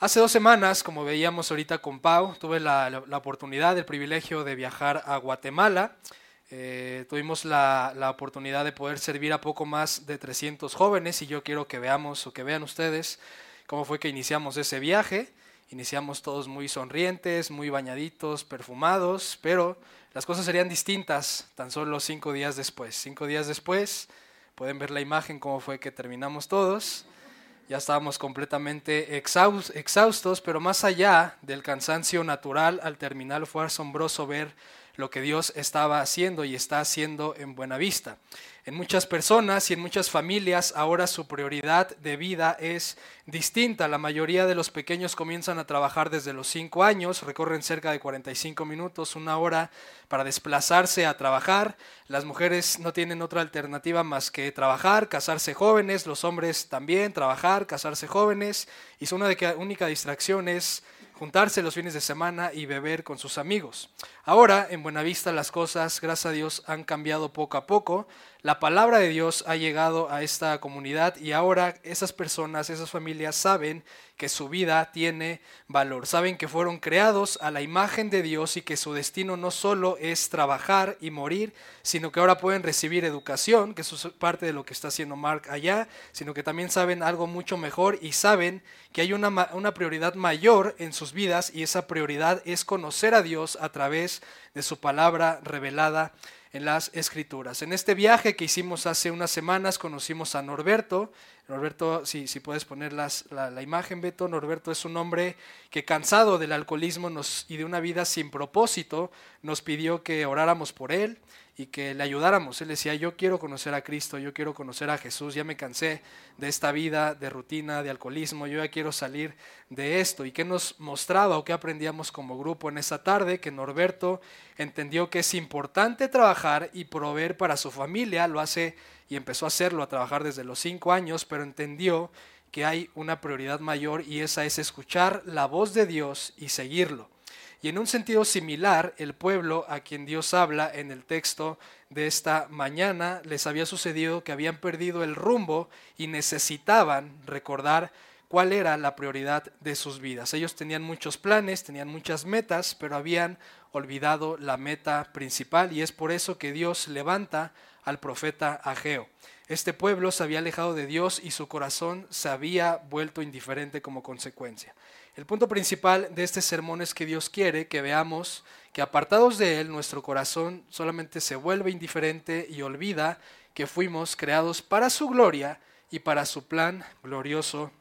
Hace dos semanas, como veíamos ahorita con Pau, tuve la, oportunidad, el privilegio de viajar a Guatemala. Eh, tuvimos la, la, oportunidad de poder servir a poco más de 300 jóvenes y yo quiero que veamos o que vean ustedes cómo fue que iniciamos ese viaje. Iniciamos todos muy sonrientes, muy bañaditos, perfumados, pero las cosas serían distintas tan solo cinco días después. Cinco días después, pueden ver la imagen cómo fue que terminamos todos ya estábamos completamente exhaustos, pero más allá del cansancio natural, al terminar fue asombroso ver lo que Dios estaba haciendo y está haciendo en Buena Vista. En muchas personas y en muchas familias ahora su prioridad de vida es distinta. La mayoría de los pequeños comienzan a trabajar desde los 5 años, recorren cerca de 45 minutos, una hora para desplazarse a trabajar. Las mujeres no tienen otra alternativa más que trabajar, casarse jóvenes, los hombres también, trabajar, casarse jóvenes, y su única distracción es juntarse los fines de semana y beber con sus amigos. Ahora, en Buenavista, las cosas, gracias a Dios, han cambiado poco a poco. La palabra de Dios ha llegado a esta comunidad y ahora esas personas, esas familias saben que su vida tiene valor, saben que fueron creados a la imagen de Dios y que su destino no solo es trabajar y morir, sino que ahora pueden recibir educación, que eso es parte de lo que está haciendo Mark allá, sino que también saben algo mucho mejor y saben que hay una, una prioridad mayor en sus vidas y esa prioridad es conocer a Dios a través de su palabra revelada en las escrituras. En este viaje que hicimos hace unas semanas conocimos a Norberto. Norberto, si, si puedes poner la, la, imagen, Beto, Norberto es un hombre que cansado del alcoholismo nos, y de una vida sin propósito, nos pidió que oráramos por él y que le ayudáramos. Él decía, yo quiero conocer a Cristo, yo quiero conocer a Jesús, ya me cansé de esta vida de rutina, de alcoholismo, yo ya quiero salir de esto. ¿Y qué nos mostraba o qué aprendíamos como grupo en esa tarde? Que Norberto entendió que es importante trabajar y proveer para su familia, lo hace y empezó a hacerlo, a trabajar desde los cinco años, pero entendió que hay una prioridad mayor y esa es escuchar la voz de Dios y seguirlo. Y en un sentido similar, el pueblo a quien Dios habla en el texto de esta mañana les había sucedido que habían perdido el rumbo y necesitaban recordar cuál era la prioridad de sus vidas. Ellos tenían muchos planes, tenían muchas metas, pero habían olvidado la meta principal y es por eso que Dios levanta al profeta Ageo. Este pueblo se había alejado de Dios y su corazón se había vuelto indiferente como consecuencia. El punto principal de este sermón es que Dios quiere que veamos que apartados de Él nuestro corazón solamente se vuelve indiferente y olvida que fuimos creados para su gloria y para su plan glorioso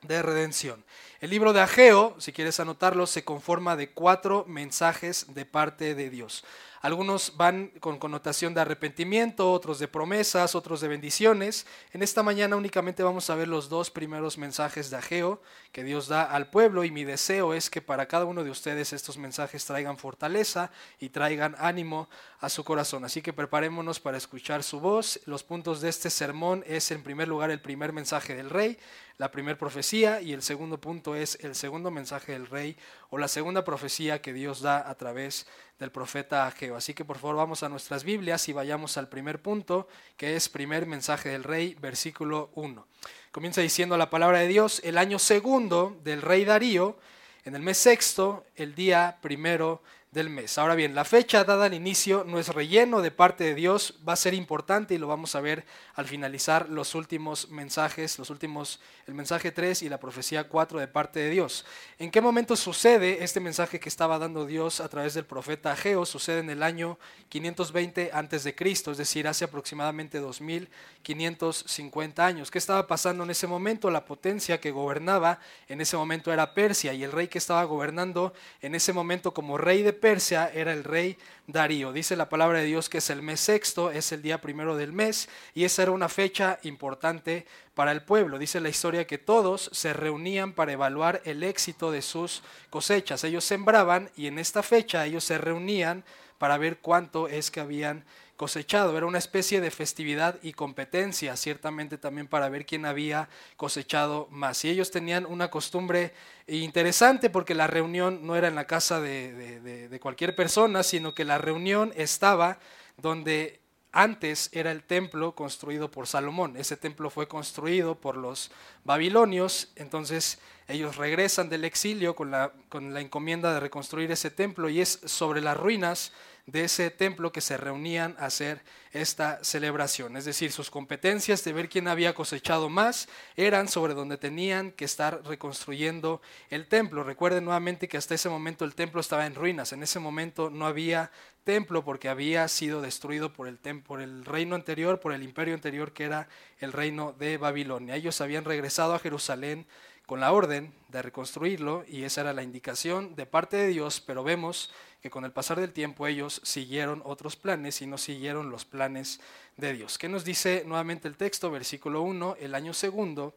de redención. El libro de Ageo, si quieres anotarlo, se conforma de cuatro mensajes de parte de Dios. Algunos van con connotación de arrepentimiento, otros de promesas, otros de bendiciones. En esta mañana únicamente vamos a ver los dos primeros mensajes de Ageo que Dios da al pueblo y mi deseo es que para cada uno de ustedes estos mensajes traigan fortaleza y traigan ánimo a su corazón. Así que preparémonos para escuchar su voz. Los puntos de este sermón es en primer lugar el primer mensaje del rey, la primera profecía y el segundo punto es el segundo mensaje del rey o la segunda profecía que Dios da a través del profeta Ageo. Así que por favor vamos a nuestras Biblias y vayamos al primer punto que es primer mensaje del rey, versículo 1. Comienza diciendo la palabra de Dios, el año segundo del rey Darío, en el mes sexto, el día primero del mes. Ahora bien, la fecha dada al inicio no es relleno de parte de Dios, va a ser importante y lo vamos a ver al finalizar los últimos mensajes, los últimos, el mensaje 3 y la profecía 4 de parte de Dios. ¿En qué momento sucede este mensaje que estaba dando Dios a través del profeta Ageo? Sucede en el año 520 antes de Cristo, es decir, hace aproximadamente 2550 años. ¿Qué estaba pasando en ese momento? La potencia que gobernaba en ese momento era Persia y el rey que estaba gobernando en ese momento como rey de Persia era el rey Darío. Dice la palabra de Dios que es el mes sexto, es el día primero del mes, y esa era una fecha importante para el pueblo. Dice la historia que todos se reunían para evaluar el éxito de sus cosechas. Ellos sembraban y en esta fecha ellos se reunían para ver cuánto es que habían cosechado. Era una especie de festividad y competencia, ciertamente también para ver quién había cosechado más. Y ellos tenían una costumbre interesante porque la reunión no era en la casa de, cualquier persona, sino que la reunión estaba donde antes era el templo construido por Salomón. Ese templo fue construido por los babilonios, entonces ellos regresan del exilio con la, con la encomienda de reconstruir ese templo y es sobre las ruinas de ese templo que se reunían a hacer esta celebración. Es decir, sus competencias de ver quién había cosechado más eran sobre donde tenían que estar reconstruyendo el templo. Recuerden nuevamente que hasta ese momento el templo estaba en ruinas. En ese momento no había templo porque había sido destruido por el, por el reino anterior, por el imperio anterior que era el reino de Babilonia. Ellos habían regresado a Jerusalén con la orden de reconstruirlo y esa era la indicación de parte de Dios, pero vemos que con el pasar del tiempo ellos siguieron otros planes y no siguieron los planes de Dios. ¿Qué nos dice nuevamente el texto? Versículo 1, el año segundo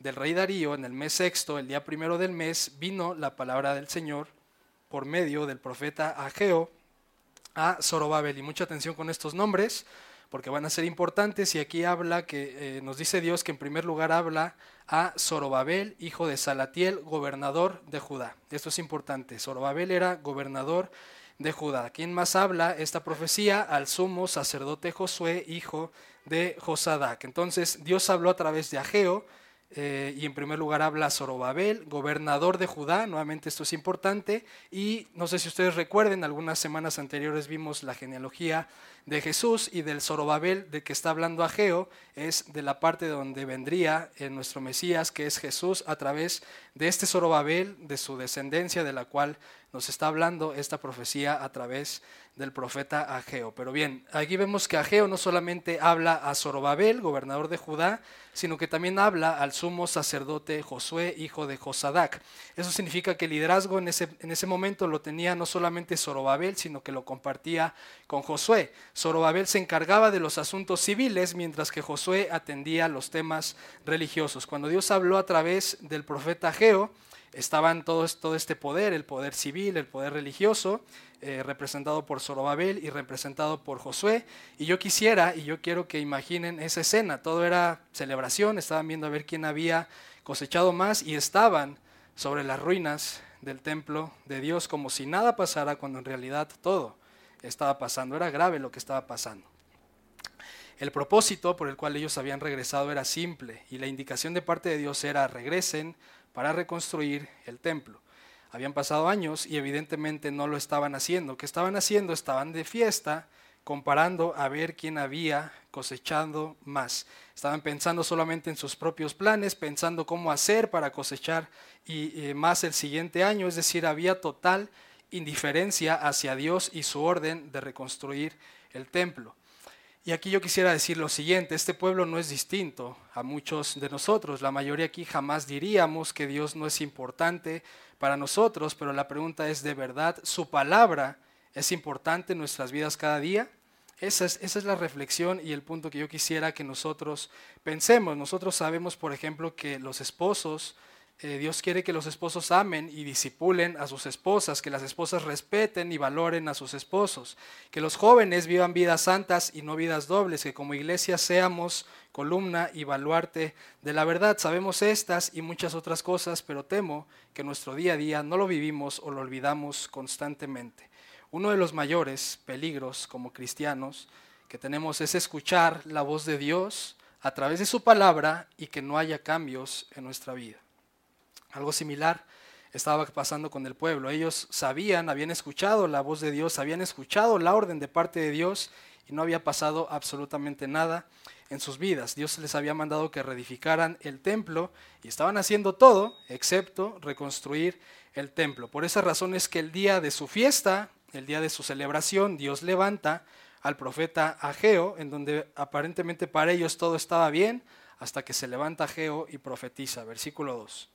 del rey Darío, en el mes sexto, el día primero del mes, vino la palabra del Señor por medio del profeta Ageo a Zorobabel. Y mucha atención con estos nombres, porque van a ser importantes. Y aquí habla que eh, nos dice Dios que en primer lugar habla a Zorobabel, hijo de Salatiel, gobernador de Judá. Esto es importante. Zorobabel era gobernador de Judá. ¿Quién más habla esta profecía? Al sumo sacerdote Josué, hijo de Josadac. Entonces Dios habló a través de Ageo, eh, y en primer lugar habla Zorobabel, gobernador de Judá, nuevamente esto es importante, y no sé si ustedes recuerden, algunas semanas anteriores vimos la genealogía de Jesús y del Zorobabel de que está hablando Ageo, es de la parte donde vendría en nuestro Mesías, que es Jesús, a través de este Zorobabel, de su descendencia, de la cual nos está hablando esta profecía a través del profeta Ageo. Pero bien, aquí vemos que Ageo no solamente habla a Zorobabel, gobernador de Judá, sino que también habla al sumo sacerdote Josué, hijo de Josadac. Eso significa que el liderazgo en ese, en ese momento lo tenía no solamente Zorobabel, sino que lo compartía con Josué. Zorobabel se encargaba de los asuntos civiles, mientras que Josué atendía los temas religiosos. Cuando Dios habló a través del profeta Ageo, estaban todo este poder, el poder civil, el poder religioso, eh, representado por Zorobabel y representado por Josué. Y yo quisiera, y yo quiero que imaginen esa escena, todo era celebración, estaban viendo a ver quién había cosechado más y estaban sobre las ruinas del templo de Dios como si nada pasara cuando en realidad todo estaba pasando, era grave lo que estaba pasando. El propósito por el cual ellos habían regresado era simple y la indicación de parte de Dios era regresen para reconstruir el templo. Habían pasado años y evidentemente no lo estaban haciendo. ¿Qué estaban haciendo? Estaban de fiesta comparando a ver quién había cosechado más. Estaban pensando solamente en sus propios planes, pensando cómo hacer para cosechar y, más el siguiente año. Es decir, había total indiferencia hacia Dios y su orden de reconstruir el templo. Y aquí yo quisiera decir lo siguiente, este pueblo no es distinto a muchos de nosotros. La mayoría aquí jamás diríamos que Dios no es importante para nosotros, pero la pregunta es, ¿de verdad su palabra es importante en nuestras vidas cada día? Esa es, esa es la reflexión y el punto que yo quisiera que nosotros pensemos. Nosotros sabemos, por ejemplo, que los esposos eh, Dios quiere que los esposos amen y disipulen a sus esposas, que las esposas respeten y valoren a sus esposos, que los jóvenes vivan vidas santas y no vidas dobles, que como iglesia seamos columna y baluarte de la verdad. Sabemos estas y muchas otras cosas, pero temo que nuestro día a día no lo vivimos o lo olvidamos constantemente. Uno de los mayores peligros como cristianos que tenemos es escuchar la voz de Dios a través de su palabra y que no haya cambios en nuestra vida. Algo similar estaba pasando con el pueblo. Ellos sabían, habían escuchado la voz de Dios, habían escuchado la orden de parte de Dios y no había pasado absolutamente nada en sus vidas. Dios les había mandado que reedificaran el templo y estaban haciendo todo excepto reconstruir el templo. Por esa razón es que el día de su fiesta, el día de su celebración, Dios levanta al profeta Ageo, en donde aparentemente para ellos todo estaba bien, hasta que se levanta Ageo y profetiza. Versículo 2.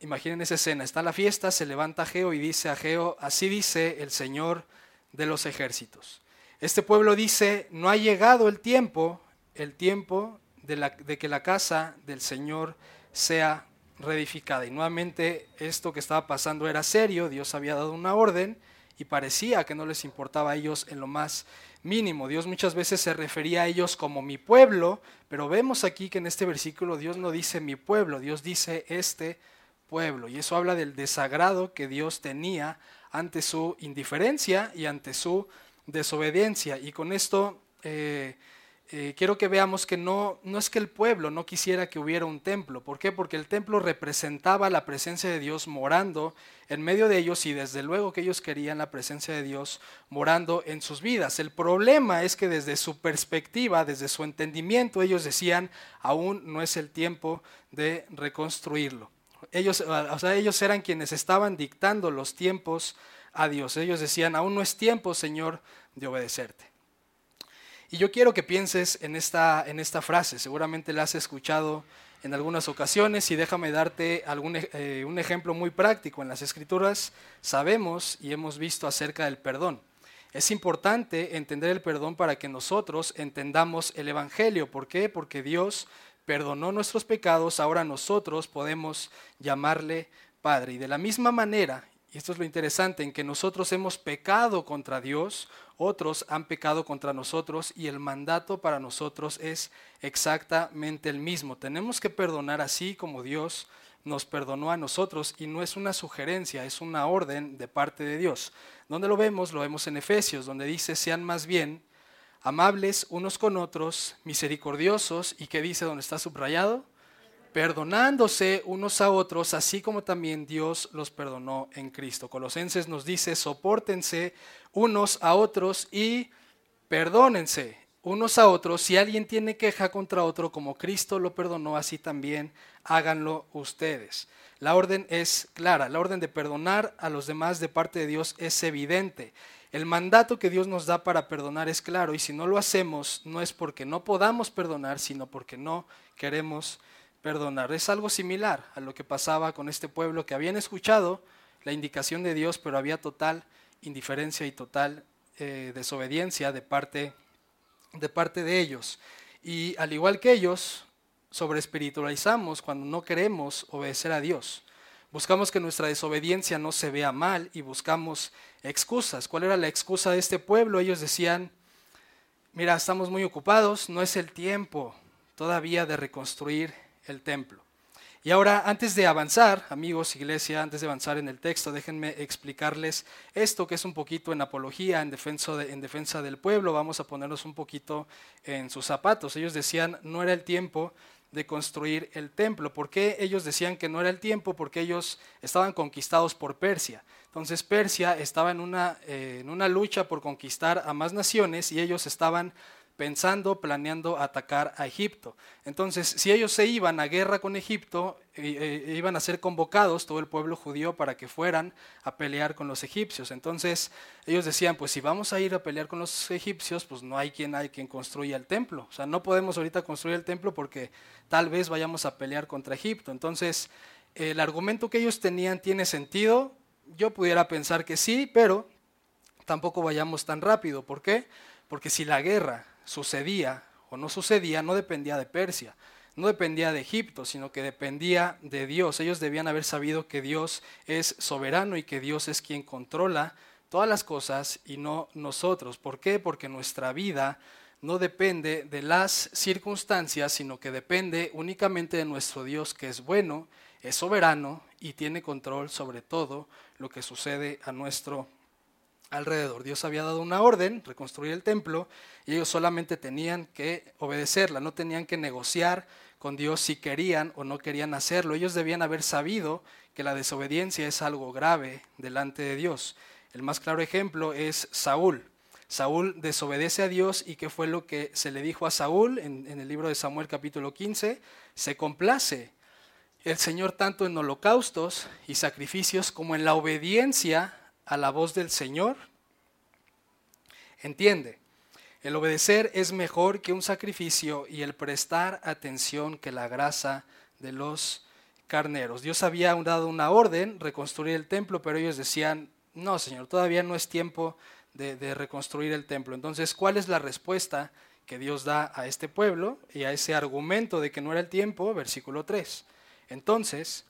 Imaginen esa escena, está la fiesta, se levanta Geo y dice a Geo, así dice el Señor de los ejércitos. Este pueblo dice, no ha llegado el tiempo, el tiempo de, que la casa del Señor sea reedificada. Y nuevamente esto que estaba pasando era serio, Dios había dado una orden y parecía que no les importaba a ellos en lo más mínimo. Dios muchas veces se refería a ellos como mi pueblo, pero vemos aquí que en este versículo Dios no dice mi pueblo, Dios dice este pueblo. Y eso habla del desagrado que Dios tenía ante su indiferencia y ante su desobediencia. Y con esto, eh, eh, quiero que veamos que no, no es que el pueblo no quisiera que hubiera un templo. ¿Por qué? Porque el templo representaba la presencia de Dios morando en medio de ellos y desde luego que ellos querían la presencia de Dios morando en sus vidas. El problema es que desde su perspectiva, desde su entendimiento, ellos decían, aún no es el tiempo de reconstruirlo. Ellos, o sea, ellos eran quienes estaban dictando los tiempos a Dios. Ellos decían, aún no es tiempo, Señor, de obedecerte. Y yo quiero que pienses en esta, en esta frase, seguramente la has escuchado en algunas ocasiones y déjame darte algún, eh, un ejemplo muy práctico. En las escrituras sabemos y hemos visto acerca del perdón. Es importante entender el perdón para que nosotros entendamos el Evangelio. ¿Por qué? Porque Dios perdonó nuestros pecados, ahora nosotros podemos llamarle Padre. Y de la misma manera, y esto es lo interesante, en que nosotros hemos pecado contra Dios, otros han pecado contra nosotros y el mandato para nosotros es exactamente el mismo. Tenemos que perdonar así como Dios nos perdonó a nosotros y no es una sugerencia, es una orden de parte de Dios. ¿Dónde lo vemos? Lo vemos en Efesios, donde dice, sean más bien amables unos con otros, misericordiosos, y que dice donde está subrayado, perdonándose unos a otros, así como también Dios los perdonó en Cristo. Colosenses nos dice, soportense unos a otros y perdónense unos a otros. Si alguien tiene queja contra otro, como Cristo lo perdonó, así también háganlo ustedes. La orden es clara, la orden de perdonar a los demás de parte de Dios es evidente. El mandato que Dios nos da para perdonar es claro y si no lo hacemos no es porque no podamos perdonar, sino porque no queremos perdonar. Es algo similar a lo que pasaba con este pueblo que habían escuchado la indicación de Dios, pero había total indiferencia y total eh, desobediencia de parte, de parte de ellos. Y al igual que ellos, sobre espiritualizamos cuando no queremos obedecer a Dios. Buscamos que nuestra desobediencia no se vea mal y buscamos excusas. ¿Cuál era la excusa de este pueblo? Ellos decían, mira, estamos muy ocupados, no es el tiempo todavía de reconstruir el templo. Y ahora, antes de avanzar, amigos, iglesia, antes de avanzar en el texto, déjenme explicarles esto que es un poquito en apología, en defensa, en defensa del pueblo. Vamos a ponernos un poquito en sus zapatos. Ellos decían, no era el tiempo de construir el templo. ¿Por qué ellos decían que no era el tiempo? Porque ellos estaban conquistados por Persia. Entonces Persia estaba en una, eh, en una lucha por conquistar a más naciones y ellos estaban pensando, planeando atacar a Egipto. Entonces, si ellos se iban a guerra con Egipto, eh, eh, iban a ser convocados todo el pueblo judío para que fueran a pelear con los egipcios. Entonces, ellos decían, pues si vamos a ir a pelear con los egipcios, pues no hay quien hay quien construya el templo. O sea, no podemos ahorita construir el templo porque tal vez vayamos a pelear contra Egipto. Entonces, el argumento que ellos tenían tiene sentido. Yo pudiera pensar que sí, pero tampoco vayamos tan rápido. ¿Por qué? Porque si la guerra sucedía o no sucedía no dependía de Persia, no dependía de Egipto, sino que dependía de Dios. Ellos debían haber sabido que Dios es soberano y que Dios es quien controla todas las cosas y no nosotros. ¿Por qué? Porque nuestra vida no depende de las circunstancias, sino que depende únicamente de nuestro Dios que es bueno, es soberano y tiene control sobre todo lo que sucede a nuestro alrededor. Dios había dado una orden, reconstruir el templo, y ellos solamente tenían que obedecerla, no tenían que negociar con Dios si querían o no querían hacerlo. Ellos debían haber sabido que la desobediencia es algo grave delante de Dios. El más claro ejemplo es Saúl. Saúl desobedece a Dios y qué fue lo que se le dijo a Saúl en, en el libro de Samuel capítulo 15, se complace el Señor tanto en holocaustos y sacrificios como en la obediencia a la voz del Señor? Entiende, el obedecer es mejor que un sacrificio y el prestar atención que la grasa de los carneros. Dios había dado una orden, reconstruir el templo, pero ellos decían, no, Señor, todavía no es tiempo de, reconstruir el templo. Entonces, ¿cuál es la respuesta que Dios da a este pueblo y a ese argumento de que no era el tiempo? Versículo 3. Entonces,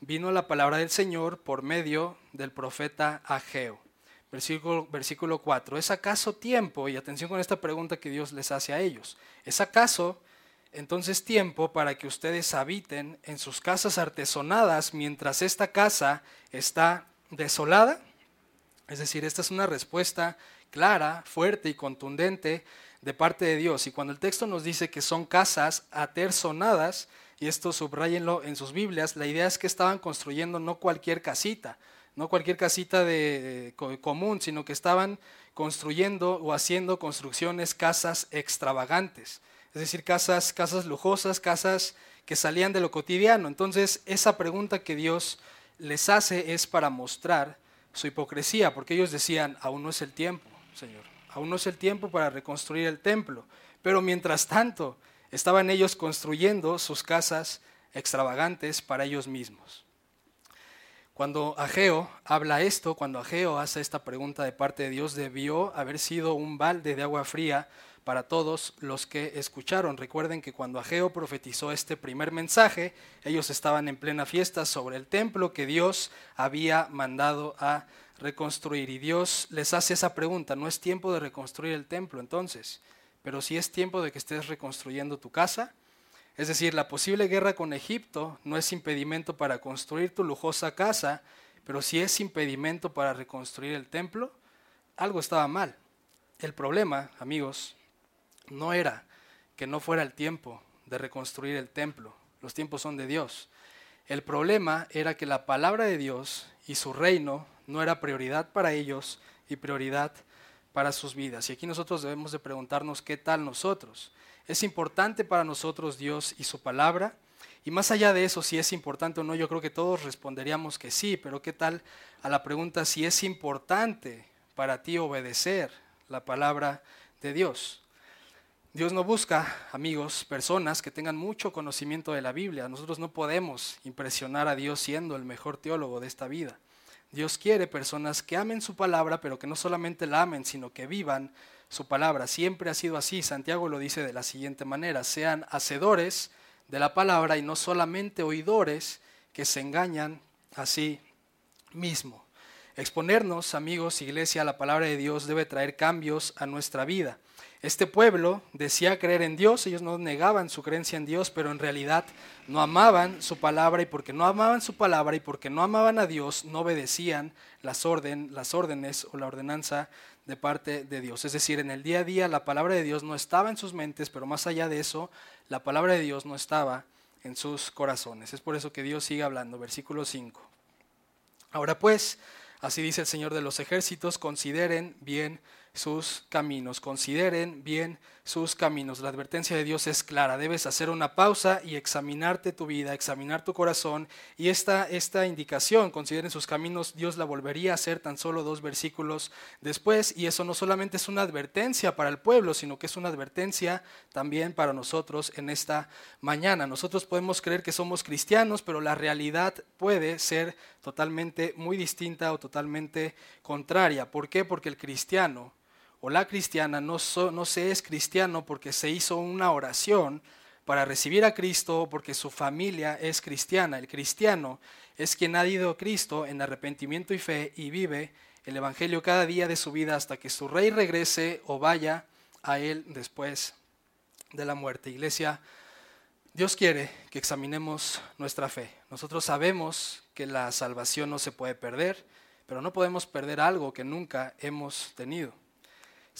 vino la palabra del Señor por medio del profeta Ageo. Versículo, versículo 4. ¿Es acaso tiempo? Y atención con esta pregunta que Dios les hace a ellos. ¿Es acaso entonces tiempo para que ustedes habiten en sus casas artesonadas mientras esta casa está desolada? Es decir, esta es una respuesta clara, fuerte y contundente de parte de Dios. Y cuando el texto nos dice que son casas aterzonadas, y esto subrayenlo en sus Biblias, la idea es que estaban construyendo no cualquier casita, no cualquier casita de, común, sino que estaban construyendo o haciendo construcciones, casas extravagantes, es decir, casas, casas lujosas, casas que salían de lo cotidiano. Entonces, esa pregunta que Dios les hace es para mostrar su hipocresía, porque ellos decían, aún no es el tiempo, Señor, aún no es el tiempo para reconstruir el templo, pero mientras tanto estaban ellos construyendo sus casas extravagantes para ellos mismos. Cuando Ageo habla esto, cuando Ageo hace esta pregunta de parte de Dios, debió haber sido un balde de agua fría para todos los que escucharon. Recuerden que cuando Ageo profetizó este primer mensaje, ellos estaban en plena fiesta sobre el templo que Dios había mandado a reconstruir. Y Dios les hace esa pregunta, no es tiempo de reconstruir el templo entonces, pero si es tiempo de que estés reconstruyendo tu casa. Es decir, la posible guerra con Egipto no es impedimento para construir tu lujosa casa, pero si es impedimento para reconstruir el templo, algo estaba mal. El problema, amigos, no era que no fuera el tiempo de reconstruir el templo. Los tiempos son de Dios. El problema era que la palabra de Dios y su reino no era prioridad para ellos y prioridad para sus vidas. Y aquí nosotros debemos de preguntarnos qué tal nosotros. ¿Es importante para nosotros Dios y su palabra? Y más allá de eso, si es importante o no, yo creo que todos responderíamos que sí, pero ¿qué tal a la pregunta si es importante para ti obedecer la palabra de Dios? Dios no busca, amigos, personas que tengan mucho conocimiento de la Biblia. Nosotros no podemos impresionar a Dios siendo el mejor teólogo de esta vida. Dios quiere personas que amen su palabra, pero que no solamente la amen, sino que vivan su palabra. Siempre ha sido así. Santiago lo dice de la siguiente manera, sean hacedores de la palabra y no solamente oidores que se engañan a sí mismo. Exponernos, amigos, iglesia, a la palabra de Dios debe traer cambios a nuestra vida. Este pueblo decía creer en Dios, ellos no negaban su creencia en Dios, pero en realidad no amaban su palabra y porque no amaban su palabra y porque no amaban a Dios, no obedecían las, órdenes o la ordenanza de parte de Dios. Es decir, en el día a día la palabra de Dios no estaba en sus mentes, pero más allá de eso, la palabra de Dios no estaba en sus corazones. Es por eso que Dios sigue hablando. Versículo 5. Ahora pues, así dice el Señor de los ejércitos, consideren bien sus caminos, consideren bien sus caminos. La advertencia de Dios es clara, debes hacer una pausa y examinarte tu vida, examinar tu corazón. Y esta, esta indicación, consideren sus caminos, Dios la volvería a hacer tan solo dos versículos después. Y eso no solamente es una advertencia para el pueblo, sino que es una advertencia también para nosotros en esta mañana. Nosotros podemos creer que somos cristianos, pero la realidad puede ser totalmente muy distinta o totalmente contraria. ¿Por qué? Porque el cristiano o la cristiana no, no se es cristiano porque se hizo una oración para recibir a Cristo porque su familia es cristiana. El cristiano es quien ha ido a Cristo en arrepentimiento y fe y vive el Evangelio cada día de su vida hasta que su rey regrese o vaya a él después de la muerte. Iglesia, Dios quiere que examinemos nuestra fe. Nosotros sabemos que la salvación no se puede perder, pero no podemos perder algo que nunca hemos tenido.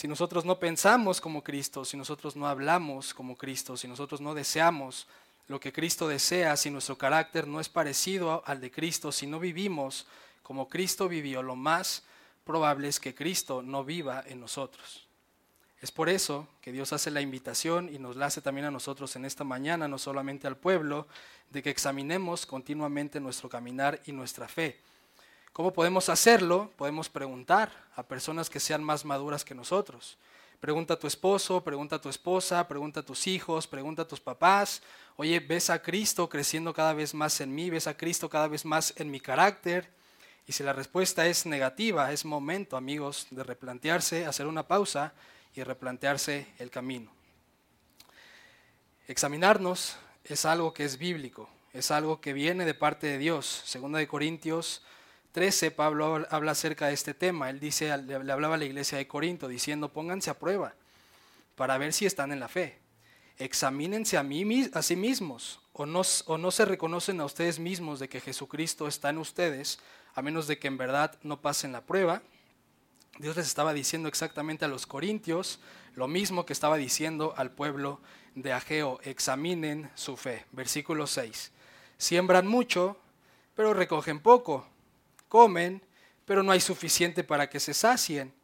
Si nosotros no pensamos como Cristo, si nosotros no hablamos como Cristo, si nosotros no deseamos lo que Cristo desea, si nuestro carácter no es parecido al de Cristo, si no vivimos como Cristo vivió, lo más probable es que Cristo no viva en nosotros. Es por eso que Dios hace la invitación y nos la hace también a nosotros en esta mañana, no solamente al pueblo, de que examinemos continuamente nuestro caminar y nuestra fe. ¿Cómo podemos hacerlo? Podemos preguntar a personas que sean más maduras que nosotros. Pregunta a tu esposo, pregunta a tu esposa, pregunta a tus hijos, pregunta a tus papás. Oye, ¿ves a Cristo creciendo cada vez más en mí? ¿Ves a Cristo cada vez más en mi carácter? Y si la respuesta es negativa, es momento, amigos, de replantearse, hacer una pausa y replantearse el camino. Examinarnos es algo que es bíblico, es algo que viene de parte de Dios. Segunda de Corintios 13, Pablo habla acerca de este tema. Él dice, le hablaba a la iglesia de Corinto diciendo, pónganse a prueba para ver si están en la fe. Examínense a, mí, a sí mismos o no, o no se reconocen a ustedes mismos de que Jesucristo está en ustedes, a menos de que en verdad no pasen la prueba. Dios les estaba diciendo exactamente a los corintios lo mismo que estaba diciendo al pueblo de Ageo, examinen su fe. Versículo 6. Siembran mucho, pero recogen poco. Comen, pero no hay suficiente para que se sacien.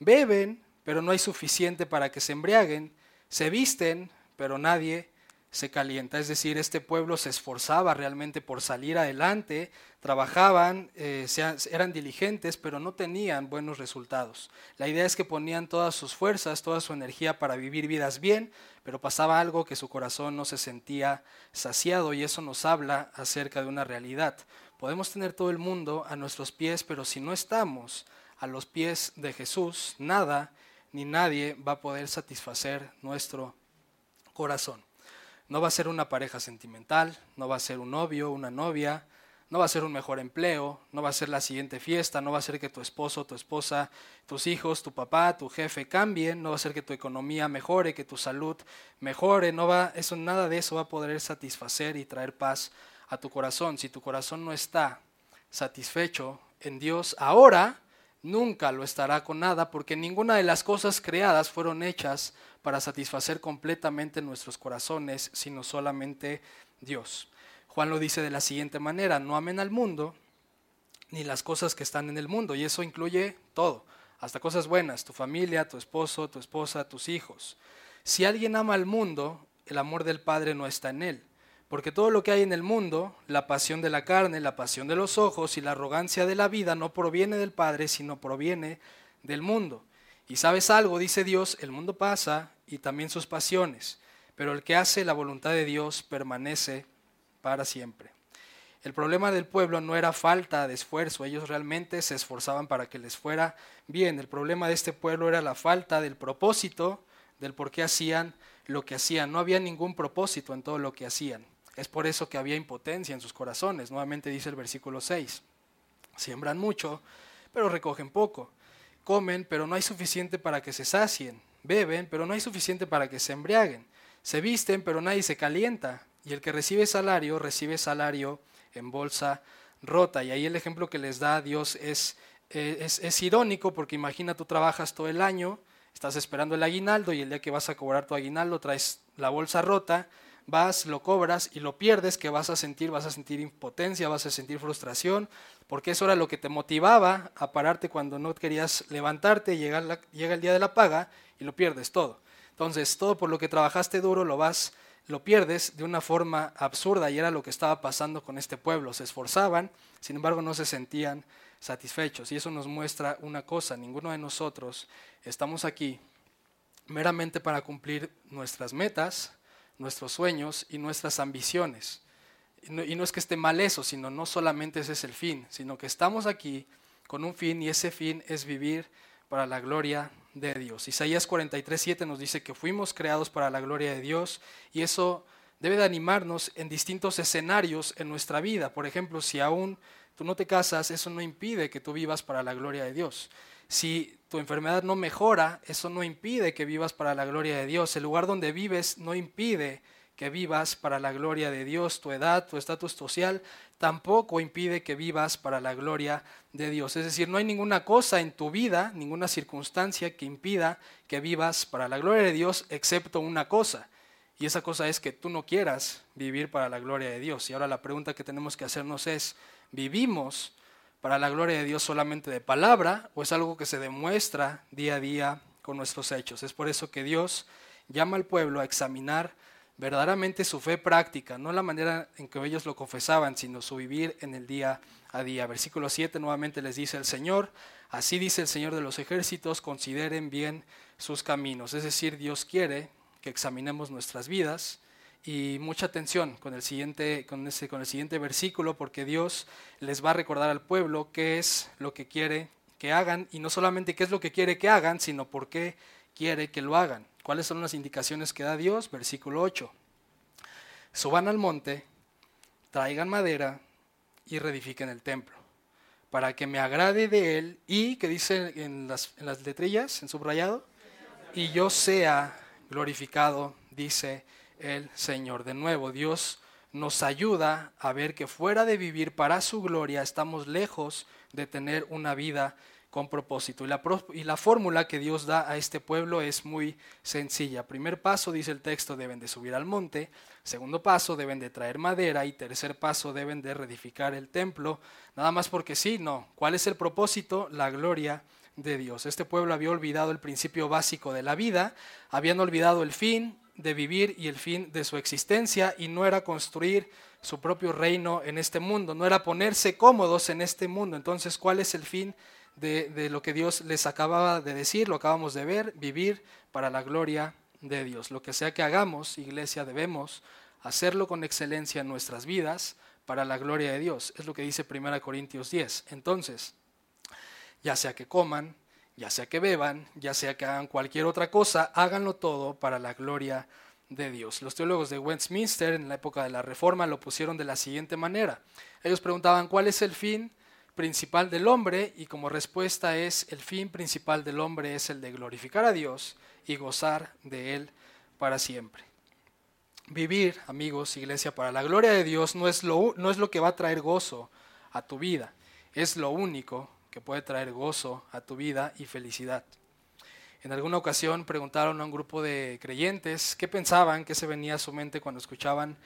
Beben, pero no hay suficiente para que se embriaguen. Se visten, pero nadie se calienta. Es decir, este pueblo se esforzaba realmente por salir adelante, trabajaban, eh, eran diligentes, pero no tenían buenos resultados. La idea es que ponían todas sus fuerzas, toda su energía para vivir vidas bien, pero pasaba algo que su corazón no se sentía saciado y eso nos habla acerca de una realidad. Podemos tener todo el mundo a nuestros pies, pero si no estamos a los pies de Jesús, nada ni nadie va a poder satisfacer nuestro corazón. No va a ser una pareja sentimental, no va a ser un novio, una novia, no va a ser un mejor empleo, no va a ser la siguiente fiesta, no va a ser que tu esposo, tu esposa, tus hijos, tu papá, tu jefe cambien, no va a ser que tu economía mejore, que tu salud mejore, no va, eso nada de eso va a poder satisfacer y traer paz a tu corazón. Si tu corazón no está satisfecho en Dios ahora, nunca lo estará con nada, porque ninguna de las cosas creadas fueron hechas para satisfacer completamente nuestros corazones, sino solamente Dios. Juan lo dice de la siguiente manera, no amen al mundo ni las cosas que están en el mundo, y eso incluye todo, hasta cosas buenas, tu familia, tu esposo, tu esposa, tus hijos. Si alguien ama al mundo, el amor del Padre no está en él, porque todo lo que hay en el mundo, la pasión de la carne, la pasión de los ojos y la arrogancia de la vida no proviene del Padre, sino proviene del mundo. Y sabes algo, dice Dios, el mundo pasa y también sus pasiones, pero el que hace la voluntad de Dios permanece para siempre. El problema del pueblo no era falta de esfuerzo, ellos realmente se esforzaban para que les fuera bien. El problema de este pueblo era la falta del propósito, del por qué hacían lo que hacían. No había ningún propósito en todo lo que hacían. Es por eso que había impotencia en sus corazones. Nuevamente dice el versículo 6. Siembran mucho, pero recogen poco comen, pero no hay suficiente para que se sacien, beben, pero no hay suficiente para que se embriaguen, se visten, pero nadie se calienta, y el que recibe salario, recibe salario en bolsa rota. Y ahí el ejemplo que les da Dios es, eh, es, es irónico, porque imagina tú trabajas todo el año, estás esperando el aguinaldo y el día que vas a cobrar tu aguinaldo traes la bolsa rota, vas, lo cobras y lo pierdes, que vas a sentir, vas a sentir impotencia, vas a sentir frustración, porque eso era lo que te motivaba a pararte cuando no querías levantarte, llega, llega el día de la paga y lo pierdes todo. Entonces, todo por lo que trabajaste duro lo vas, lo pierdes de una forma absurda y era lo que estaba pasando con este pueblo. Se esforzaban, sin embargo no se sentían satisfechos. Y eso nos muestra una cosa, ninguno de nosotros estamos aquí meramente para cumplir nuestras metas, nuestros sueños y nuestras ambiciones. Y no, es que esté mal eso, sino no solamente ese es el fin, sino que estamos aquí con un fin y ese fin es vivir para la gloria de Dios. Isaías 43, nos dice que fuimos creados para la gloria de Dios y eso debe de animarnos en distintos escenarios en nuestra vida. Por ejemplo, si aún tú no te casas, eso no impide que tú vivas para la gloria de Dios. Si tu enfermedad no mejora, eso no impide que vivas para la gloria de Dios. El lugar donde vives no impide que vivas para la gloria de Dios. Tu edad, tu estatus social tampoco impide que vivas para la gloria de Dios. Es decir, no hay ninguna cosa en tu vida, ninguna circunstancia que impida que vivas para la gloria de Dios, excepto una cosa. Y esa cosa es que tú no quieras vivir para la gloria de Dios. Y ahora la pregunta que tenemos que hacernos es, ¿vivimos para la gloria de Dios solamente de palabra o es algo que se demuestra día a día con nuestros hechos. Es por eso que Dios llama al pueblo a examinar verdaderamente su fe práctica, no la manera en que ellos lo confesaban, sino su vivir en el día a día. Versículo 7 nuevamente les dice el Señor, así dice el Señor de los ejércitos, consideren bien sus caminos. Es decir, Dios quiere que examinemos nuestras vidas y mucha atención con el siguiente, con ese, con el siguiente versículo, porque Dios les va a recordar al pueblo qué es lo que quiere que hagan, y no solamente qué es lo que quiere que hagan, sino por qué quiere que lo hagan. ¿Cuáles son las indicaciones que da Dios? Versículo 8. Suban al monte, traigan madera y reedifiquen el templo, para que me agrade de él y, que dice en las, en las letrillas, en subrayado, y yo sea glorificado, dice el Señor. De nuevo, Dios nos ayuda a ver que fuera de vivir para su gloria estamos lejos de tener una vida con propósito. Y la, y la fórmula que Dios da a este pueblo es muy sencilla. Primer paso, dice el texto, deben de subir al monte. Segundo paso, deben de traer madera. Y tercer paso, deben de reedificar el templo. Nada más porque sí, no. ¿Cuál es el propósito? La gloria de Dios. Este pueblo había olvidado el principio básico de la vida, habían olvidado el fin de vivir y el fin de su existencia y no era construir su propio reino en este mundo, no era ponerse cómodos en este mundo. Entonces, ¿cuál es el fin de, lo que Dios les acababa de decir? Lo acabamos de ver, vivir para la gloria de Dios. Lo que sea que hagamos, iglesia, debemos hacerlo con excelencia en nuestras vidas para la gloria de Dios. Es lo que dice 1 Corintios 10. Entonces, ya sea que coman, ya sea que beban, ya sea que hagan cualquier otra cosa, háganlo todo para la gloria de Dios. Los teólogos de Westminster en la época de la Reforma lo pusieron de la siguiente manera. Ellos preguntaban cuál es el fin principal del hombre y como respuesta es el fin principal del hombre es el de glorificar a Dios y gozar de Él para siempre. Vivir, amigos, iglesia, para la gloria de Dios no es lo, no es lo que va a traer gozo a tu vida, es lo único que puede traer gozo a tu vida y felicidad. En alguna ocasión preguntaron a un grupo de creyentes qué pensaban, qué se venía a su mente cuando escuchaban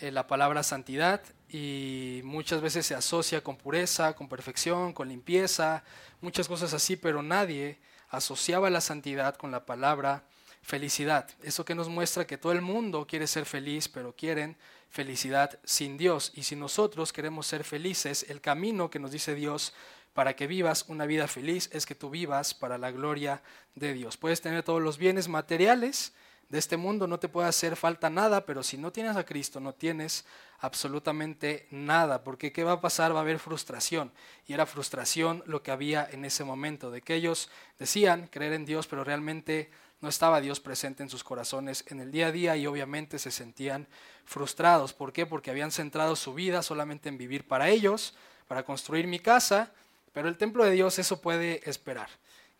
eh, la palabra santidad y muchas veces se asocia con pureza, con perfección, con limpieza, muchas cosas así, pero nadie asociaba la santidad con la palabra felicidad. Eso que nos muestra que todo el mundo quiere ser feliz, pero quieren felicidad sin Dios. Y si nosotros queremos ser felices, el camino que nos dice Dios para que vivas una vida feliz es que tú vivas para la gloria de Dios. Puedes tener todos los bienes materiales de este mundo, no te puede hacer falta nada, pero si no tienes a Cristo, no tienes absolutamente nada, porque ¿qué va a pasar? Va a haber frustración. Y era frustración lo que había en ese momento, de que ellos decían creer en Dios, pero realmente no estaba Dios presente en sus corazones en el día a día y obviamente se sentían frustrados. ¿Por qué? Porque habían centrado su vida solamente en vivir para ellos, para construir mi casa, pero el templo de Dios eso puede esperar.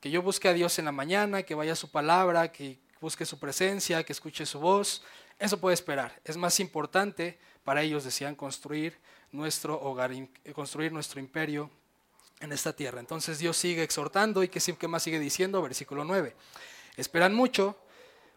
Que yo busque a Dios en la mañana, que vaya a su palabra, que busque su presencia, que escuche su voz, eso puede esperar. Es más importante para ellos, decían, construir nuestro hogar, construir nuestro imperio en esta tierra. Entonces Dios sigue exhortando y que más sigue diciendo, versículo 9. Esperan mucho,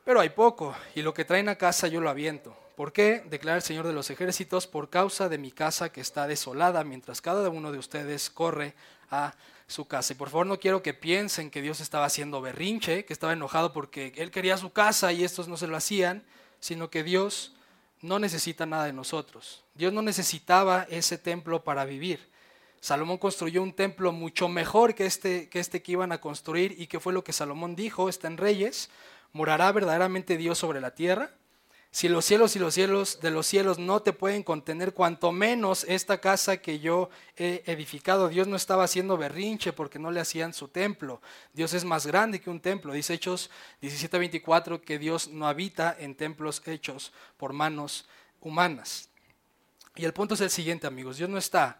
pero hay poco, y lo que traen a casa yo lo aviento. ¿Por qué? Declara el Señor de los ejércitos, por causa de mi casa que está desolada, mientras cada uno de ustedes corre a su casa. Y por favor no quiero que piensen que Dios estaba haciendo berrinche, que estaba enojado porque Él quería su casa y estos no se lo hacían, sino que Dios no necesita nada de nosotros. Dios no necesitaba ese templo para vivir. Salomón construyó un templo mucho mejor que este, que este que iban a construir y que fue lo que Salomón dijo, está en Reyes, morará verdaderamente Dios sobre la tierra. Si los cielos y los cielos de los cielos no te pueden contener, cuanto menos esta casa que yo he edificado. Dios no estaba haciendo berrinche porque no le hacían su templo. Dios es más grande que un templo. Dice Hechos 17:24 que Dios no habita en templos hechos por manos humanas. Y el punto es el siguiente, amigos. Dios no está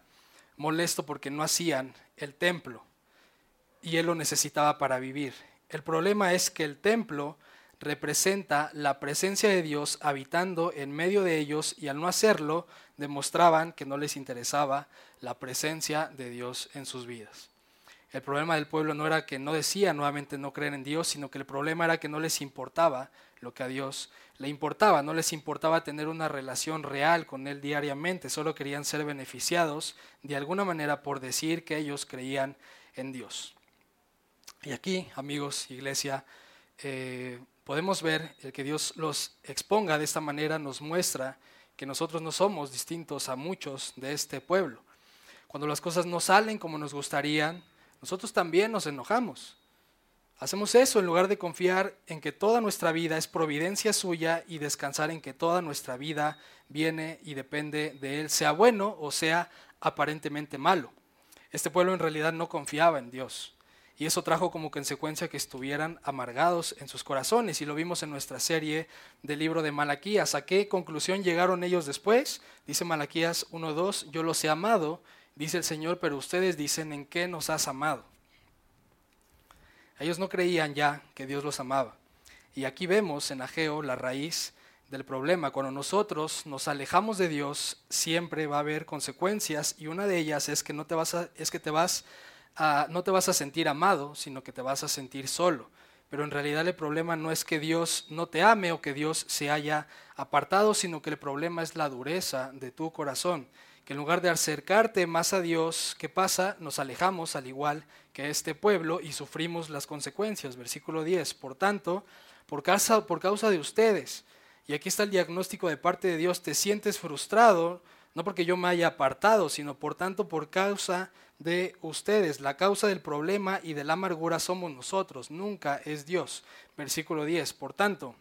molesto porque no hacían el templo y Él lo necesitaba para vivir. El problema es que el templo representa la presencia de Dios habitando en medio de ellos y al no hacerlo demostraban que no les interesaba la presencia de Dios en sus vidas. El problema del pueblo no era que no decía nuevamente no creer en Dios, sino que el problema era que no les importaba lo que a Dios le importaba, no les importaba tener una relación real con Él diariamente, solo querían ser beneficiados de alguna manera por decir que ellos creían en Dios. Y aquí, amigos, iglesia, eh, podemos ver el que Dios los exponga de esta manera nos muestra que nosotros no somos distintos a muchos de este pueblo. Cuando las cosas no salen como nos gustarían, nosotros también nos enojamos. Hacemos eso en lugar de confiar en que toda nuestra vida es providencia suya y descansar en que toda nuestra vida viene y depende de Él, sea bueno o sea aparentemente malo. Este pueblo en realidad no confiaba en Dios. Y eso trajo como consecuencia que estuvieran amargados en sus corazones. Y lo vimos en nuestra serie del libro de Malaquías. ¿A qué conclusión llegaron ellos después? Dice Malaquías 1.2, yo los he amado, dice el Señor, pero ustedes dicen, ¿en qué nos has amado? Ellos no creían ya que Dios los amaba. Y aquí vemos en Ageo la raíz del problema. Cuando nosotros nos alejamos de Dios, siempre va a haber consecuencias y una de ellas es que no te vas a, es que te vas no te vas a sentir amado, sino que te vas a sentir solo. Pero en realidad el problema no es que Dios no te ame o que Dios se haya apartado, sino que el problema es la dureza de tu corazón. Que en lugar de acercarte más a Dios, ¿qué pasa? Nos alejamos al igual que este pueblo y sufrimos las consecuencias. Versículo 10. Por tanto, por causa, por causa de ustedes, y aquí está el diagnóstico de parte de Dios, te sientes frustrado, no porque yo me haya apartado, sino por tanto por causa de ustedes. La causa del problema y de la amargura somos nosotros, nunca es Dios. Versículo 10. Por tanto,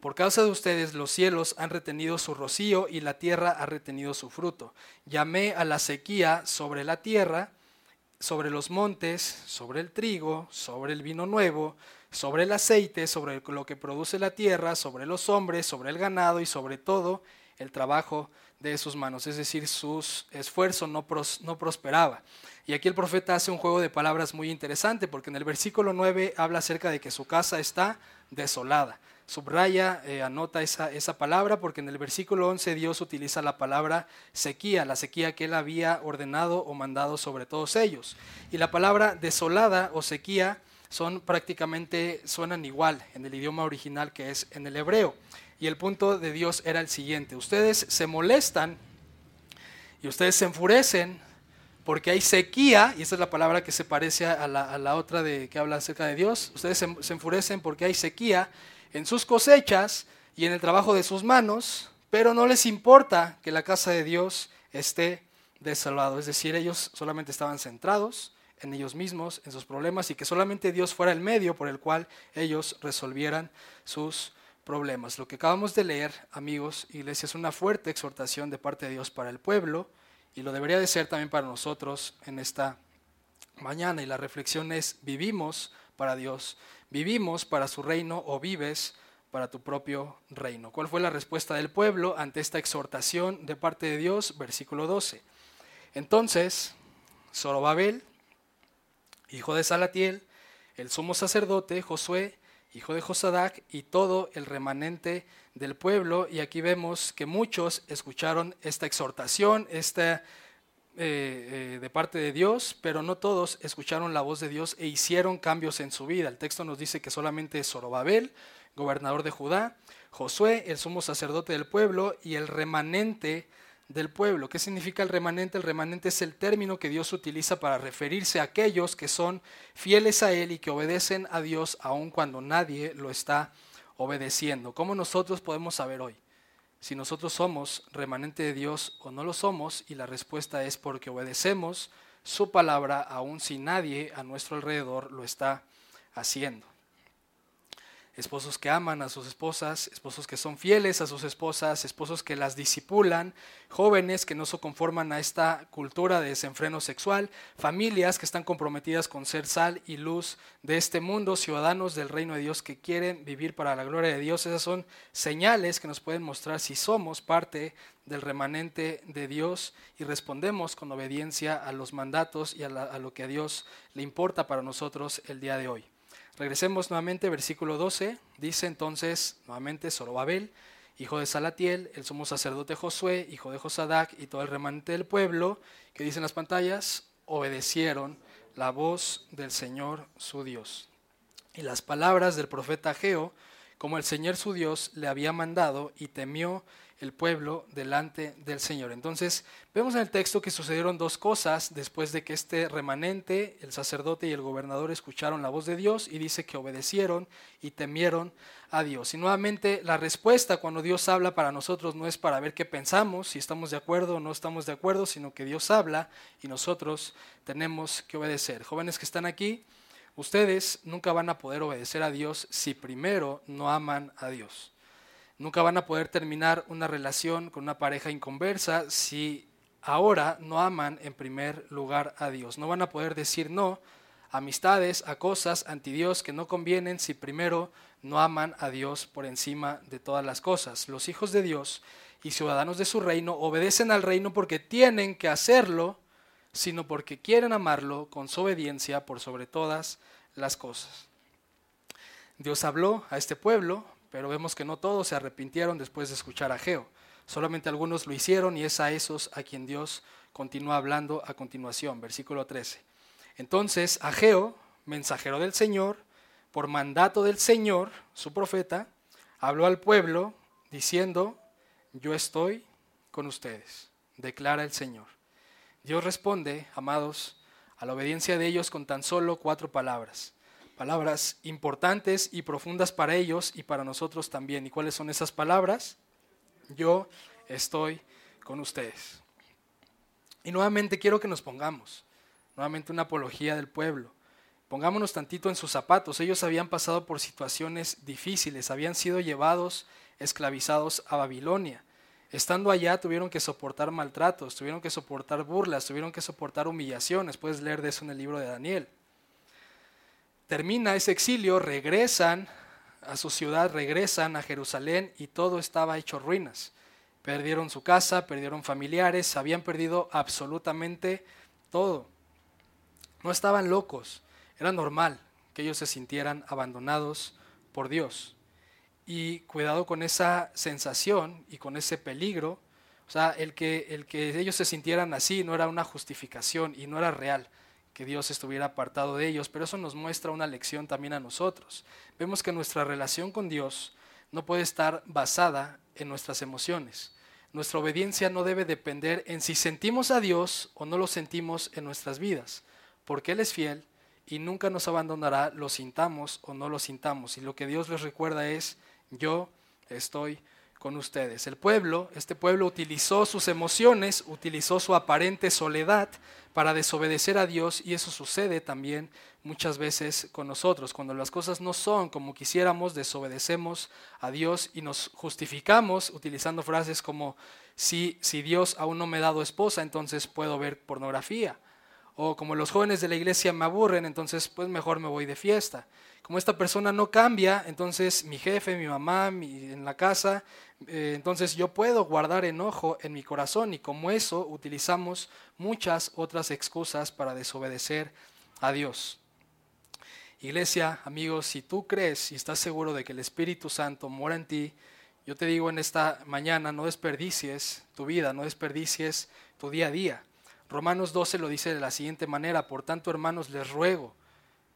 por causa de ustedes los cielos han retenido su rocío y la tierra ha retenido su fruto. Llamé a la sequía sobre la tierra, sobre los montes, sobre el trigo, sobre el vino nuevo, sobre el aceite, sobre lo que produce la tierra, sobre los hombres, sobre el ganado y sobre todo el trabajo sus manos, es decir, su esfuerzo no, no prosperaba. Y aquí el profeta hace un juego de palabras muy interesante, porque en el versículo 9 habla acerca de que su casa está desolada. Subraya, eh, anota esa, esa palabra, porque en el versículo 11 Dios utiliza la palabra sequía, la sequía que él había ordenado o mandado sobre todos ellos. Y la palabra desolada o sequía son prácticamente, suenan igual en el idioma original que es en el hebreo. Y el punto de Dios era el siguiente, ustedes se molestan y ustedes se enfurecen porque hay sequía, y esa es la palabra que se parece a la, otra de, que habla acerca de Dios, ustedes se, enfurecen porque hay sequía en sus cosechas y en el trabajo de sus manos, pero no les importa que la casa de Dios esté desolado. Es decir, ellos solamente estaban centrados en ellos mismos, en sus problemas, y que solamente Dios fuera el medio por el cual ellos resolvieran sus problemas. Lo que acabamos de leer, amigos, iglesia, es una fuerte exhortación de parte de Dios para el pueblo, y lo debería de ser también para nosotros en esta mañana. Y la reflexión es, ¿vivimos para Dios? ¿Vivimos para su reino o vives para tu propio reino? ¿Cuál fue la respuesta del pueblo ante esta exhortación de parte de Dios? Versículo 12. Entonces, Zorobabel, hijo de Salatiel, el sumo sacerdote Josué, hijo de Josadac, y todo el remanente del pueblo. Y aquí vemos que muchos escucharon esta exhortación, esta eh, eh, de parte de Dios, pero no todos escucharon la voz de Dios e hicieron cambios en su vida. El texto nos dice que solamente Zorobabel, gobernador de Judá, Josué, el sumo sacerdote del pueblo, y el remanente del pueblo. ¿Qué significa el remanente? El remanente es el término que Dios utiliza para referirse a aquellos que son fieles a Él y que obedecen a Dios aun cuando nadie lo está obedeciendo. ¿Cómo nosotros podemos saber hoy si nosotros somos remanente de Dios o no lo somos? Y la respuesta es porque obedecemos su palabra aun si nadie a nuestro alrededor lo está haciendo esposos que aman a sus esposas, esposos que son fieles a sus esposas, esposos que las disipulan, jóvenes que no se conforman a esta cultura de desenfreno sexual, familias que están comprometidas con ser sal y luz de este mundo, ciudadanos del reino de Dios que quieren vivir para la gloria de Dios. Esas son señales que nos pueden mostrar si somos parte del remanente de Dios y respondemos con obediencia a los mandatos y a, a lo que a Dios le importa para nosotros el día de hoy. Regresemos nuevamente, versículo 12. Dice entonces nuevamente Zorobabel, hijo de Salatiel, el sumo sacerdote Josué, hijo de Josadac y todo el remanente del pueblo, que dicen las pantallas, obedecieron la voz del Señor su Dios. Y las palabras del profeta Geo, como el Señor su Dios le había mandado, y temió el pueblo delante del Señor. Entonces, vemos en el texto que sucedieron dos cosas después de que este remanente, el sacerdote y el gobernador escucharon la voz de Dios y dice que obedecieron y temieron a Dios. Y nuevamente la respuesta cuando Dios habla para nosotros no es para ver qué pensamos, si estamos de acuerdo o no estamos de acuerdo, sino que Dios habla y nosotros tenemos que obedecer. Jóvenes que están aquí, ustedes nunca van a poder obedecer a Dios si primero no aman a Dios. Nunca van a poder terminar una relación con una pareja inconversa si ahora no aman en primer lugar a Dios. No van a poder decir no a amistades, a cosas anti Dios que no convienen si primero no aman a Dios por encima de todas las cosas. Los hijos de Dios y ciudadanos de su reino obedecen al reino porque tienen que hacerlo, sino porque quieren amarlo con su obediencia por sobre todas las cosas. Dios habló a este pueblo pero vemos que no todos se arrepintieron después de escuchar a Geo. Solamente algunos lo hicieron y es a esos a quien Dios continúa hablando a continuación. Versículo 13. Entonces Ageo, mensajero del Señor, por mandato del Señor, su profeta, habló al pueblo diciendo, yo estoy con ustedes, declara el Señor. Dios responde, amados, a la obediencia de ellos con tan solo cuatro palabras. Palabras importantes y profundas para ellos y para nosotros también. ¿Y cuáles son esas palabras? Yo estoy con ustedes. Y nuevamente quiero que nos pongamos, nuevamente una apología del pueblo. Pongámonos tantito en sus zapatos. Ellos habían pasado por situaciones difíciles, habían sido llevados esclavizados a Babilonia. Estando allá tuvieron que soportar maltratos, tuvieron que soportar burlas, tuvieron que soportar humillaciones. Puedes leer de eso en el libro de Daniel. Termina ese exilio, regresan a su ciudad, regresan a Jerusalén y todo estaba hecho ruinas. Perdieron su casa, perdieron familiares, habían perdido absolutamente todo. No estaban locos, era normal que ellos se sintieran abandonados por Dios. Y cuidado con esa sensación y con ese peligro. O sea, el que, el que ellos se sintieran así no era una justificación y no era real que Dios estuviera apartado de ellos, pero eso nos muestra una lección también a nosotros. Vemos que nuestra relación con Dios no puede estar basada en nuestras emociones. Nuestra obediencia no debe depender en si sentimos a Dios o no lo sentimos en nuestras vidas, porque Él es fiel y nunca nos abandonará, lo sintamos o no lo sintamos. Y lo que Dios les recuerda es, yo estoy con ustedes. El pueblo, este pueblo utilizó sus emociones, utilizó su aparente soledad para desobedecer a Dios y eso sucede también muchas veces con nosotros. Cuando las cosas no son como quisiéramos, desobedecemos a Dios y nos justificamos utilizando frases como si, si Dios aún no me ha dado esposa, entonces puedo ver pornografía. O como los jóvenes de la iglesia me aburren, entonces pues mejor me voy de fiesta. Como esta persona no cambia, entonces mi jefe, mi mamá, en la casa, eh, entonces yo puedo guardar enojo en mi corazón y como eso utilizamos muchas otras excusas para desobedecer a Dios. Iglesia, amigos, si tú crees y estás seguro de que el Espíritu Santo mora en ti, yo te digo en esta mañana, no desperdicies tu vida, no desperdicies tu día a día. Romanos 12 lo dice de la siguiente manera, por tanto hermanos les ruego,